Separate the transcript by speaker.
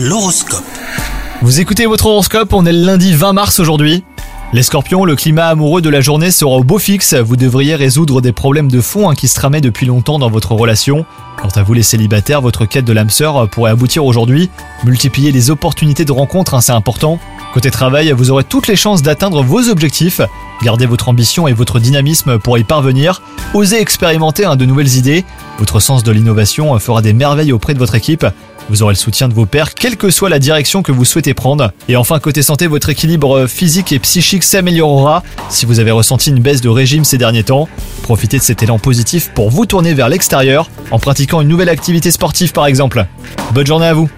Speaker 1: L'horoscope.
Speaker 2: Vous écoutez votre horoscope, on est le lundi 20 mars aujourd'hui. Les scorpions, le climat amoureux de la journée sera au beau fixe, vous devriez résoudre des problèmes de fond hein, qui se tramaient depuis longtemps dans votre relation. Quant à vous les célibataires, votre quête de l'âme sœur pourrait aboutir aujourd'hui. Multiplier les opportunités de rencontre, hein, c'est important. Côté travail, vous aurez toutes les chances d'atteindre vos objectifs. Gardez votre ambition et votre dynamisme pour y parvenir. Osez expérimenter hein, de nouvelles idées. Votre sens de l'innovation fera des merveilles auprès de votre équipe. Vous aurez le soutien de vos pairs, quelle que soit la direction que vous souhaitez prendre. Et enfin, côté santé, votre équilibre physique et psychique s'améliorera si vous avez ressenti une baisse de régime ces derniers temps. Profitez de cet élan positif pour vous tourner vers l'extérieur en pratiquant une nouvelle activité sportive par exemple. Bonne journée à vous